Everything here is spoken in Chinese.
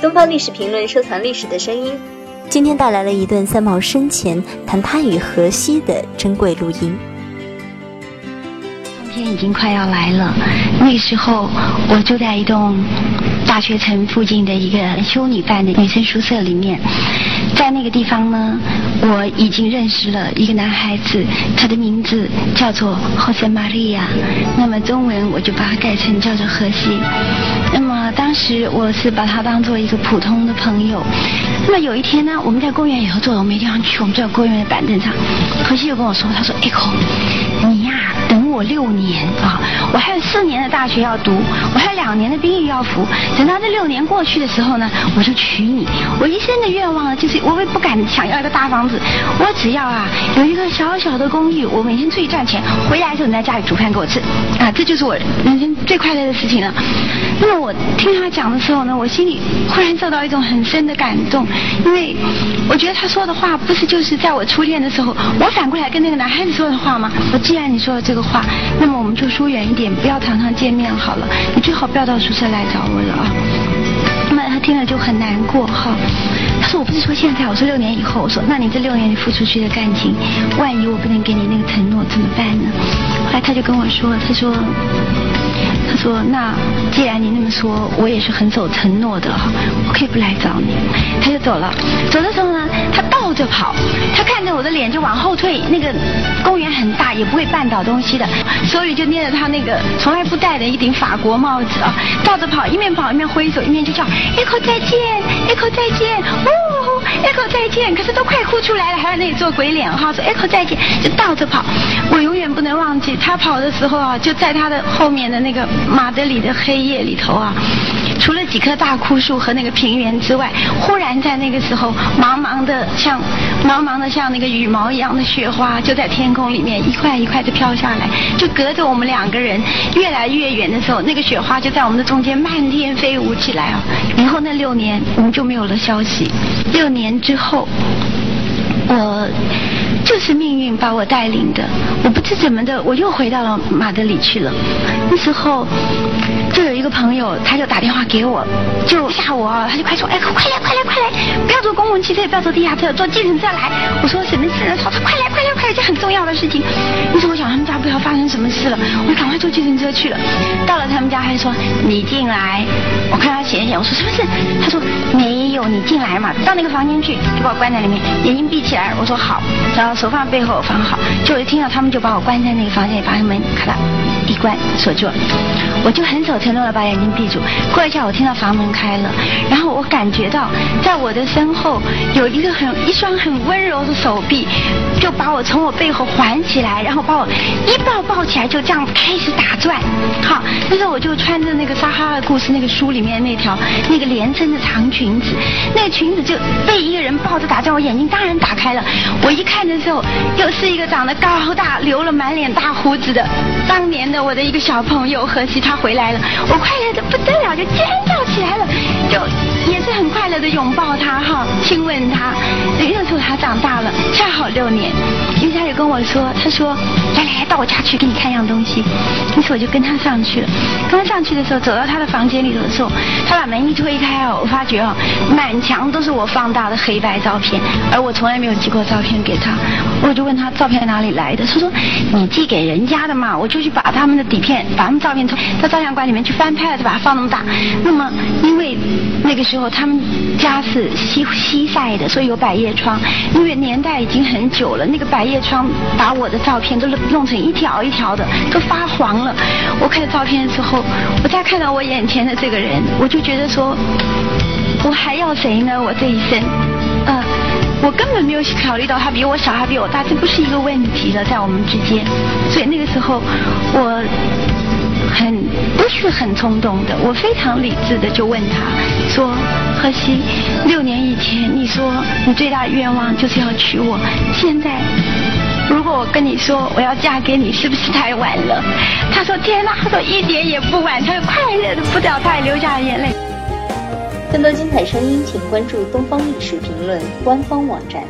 东方历史评论收藏历史的声音，今天带来了一段三毛生前谈他与荷西的珍贵录音。冬天已经快要来了，那个时候我住在一栋大学城附近的一个修女办的女生宿舍里面，在那个地方呢，我已经认识了一个男孩子，他的名字叫做 Jose Maria，那么中文我就把它改成叫做荷西。那么当时我是把他当做一个普通的朋友。那么有一天呢，我们在公园以后坐着，我没地方去，我们坐在公园的板凳上，何西就跟我说，他说：“Echo，你呀，等我六年啊，我还有四年的大学要读，我还有两年的兵役要服。等到这六年过去的时候呢，我就娶你。我一生的愿望呢，就是我也不敢想要一个大房子，我只要啊有一个小小的公寓，我每天出去赚钱，回来的时候你在家里煮饭给我吃，啊，这就是我人生最快乐的事情了。那么我听他讲的时候呢，我心里忽然受到一种很深的感动，因为我觉得他说的话不是就是在我初恋的时候，我反过来跟那个男孩子说的话吗？我既然你说了这个话，那么我们就疏远一点，不要常常见面好了。你最好不要到宿舍来找我了啊。那么他听了就很难过哈。他说我不是说现在，我说六年以后。我说那你这六年你付出去的感情，万一我不能给你那个承诺怎么办呢？后来他就跟我说，他说。他说：“那既然你那么说，我也是很守承诺的哈，我可以不来找你。”他就走了。走的时候呢，他倒着跑，他看着我的脸就往后退。那个公园很大，也不会绊倒东西的，手里就捏着他那个从来不戴的一顶法国帽子啊，倒着跑，一面跑一面挥手，一面就叫：“Echo 再见，Echo 再见，，Echo 再见。”可是都快哭出来了，还在那里做鬼脸哈，说：“Echo 再见。”就倒着跑。我永远不能忘记他跑的时候啊，就在他的后面的那个。马德里的黑夜里头啊，除了几棵大枯树和那个平原之外，忽然在那个时候，茫茫的像茫茫的像那个羽毛一样的雪花，就在天空里面一块一块的飘下来，就隔着我们两个人越来越远的时候，那个雪花就在我们的中间漫天飞舞起来啊！以后那六年我们就没有了消息。六年之后，我。就是命运把我带领的，我不知怎么的，我又回到了马德里去了。那时候就有一个朋友，他就打电话给我，就吓我，他就快说，哎，快来快来快来，不要坐公共汽车，也不要坐地下车，坐计程车来。我说什么事？他说快来快来快来，这很重要的事情。于是我想他们家不知道发生什么事了，我就赶快坐计程车去了。到了他们家，他就说你进来。我看他显显，我说是不是？他说没有，你进来嘛，到那个房间去，就把我关在里面，眼睛闭起来。我说好，然后。手放背后放好，就我一听到他们就把我关在那个房间里，把那门咔嗒一关锁住，我就很守承诺的把眼睛闭住。过一下我听到房门开了，然后我感觉到在我的身后有一个很一双很温柔的手臂，就把我从我背后环起来，然后把我一抱抱起来，就这样开始打转。那时候我就穿着那个《撒哈拉故事》那个书里面那条那个连身的长裙子，那个裙子就被一个人抱着打转，我眼睛当然打开了，我一看的时候。又是一个长得高大、留了满脸大胡子的当年的我的一个小朋友何西，他回来了，我快乐的不得了，就尖叫起来了，就也是很快乐的拥抱他哈，亲吻他。那时候他长大了，恰好六年，因为他跟我说，他说来来来，到我家去给你看样东西。于是我就跟他上去了。刚上去的时候，走到他的房间里头的时候，他把门一推开哦，我发觉哦，满墙都是我放大的黑白照片，而我从来没有寄过照片给他。我就问他照片哪里来的，他说你寄给人家的嘛，我就去把他们的底片，把他们照片从到照相馆里面去翻拍了，就把它放那么大。那么因为那个时候他们家是西西晒的，所以有百叶窗。因为年代已经很久了，那个百叶窗把我的照片都弄成一条一条的，都发黄了。我看照片的时候，我再看到我眼前的这个人，我就觉得说，我还要谁呢？我这一生，呃。我根本没有考虑到他比我小，他比我大，这不是一个问题了，在我们之间。所以那个时候，我很不是很冲动的，我非常理智的就问他说：“荷西，六年以前你说你最大的愿望就是要娶我，现在如果我跟你说我要嫁给你，是不是太晚了？”他说：“天哪！”他说：“一点也不晚。”他快乐的不得，他还流下了眼泪。更多精彩声音，请关注《东方历史评论》官方网站。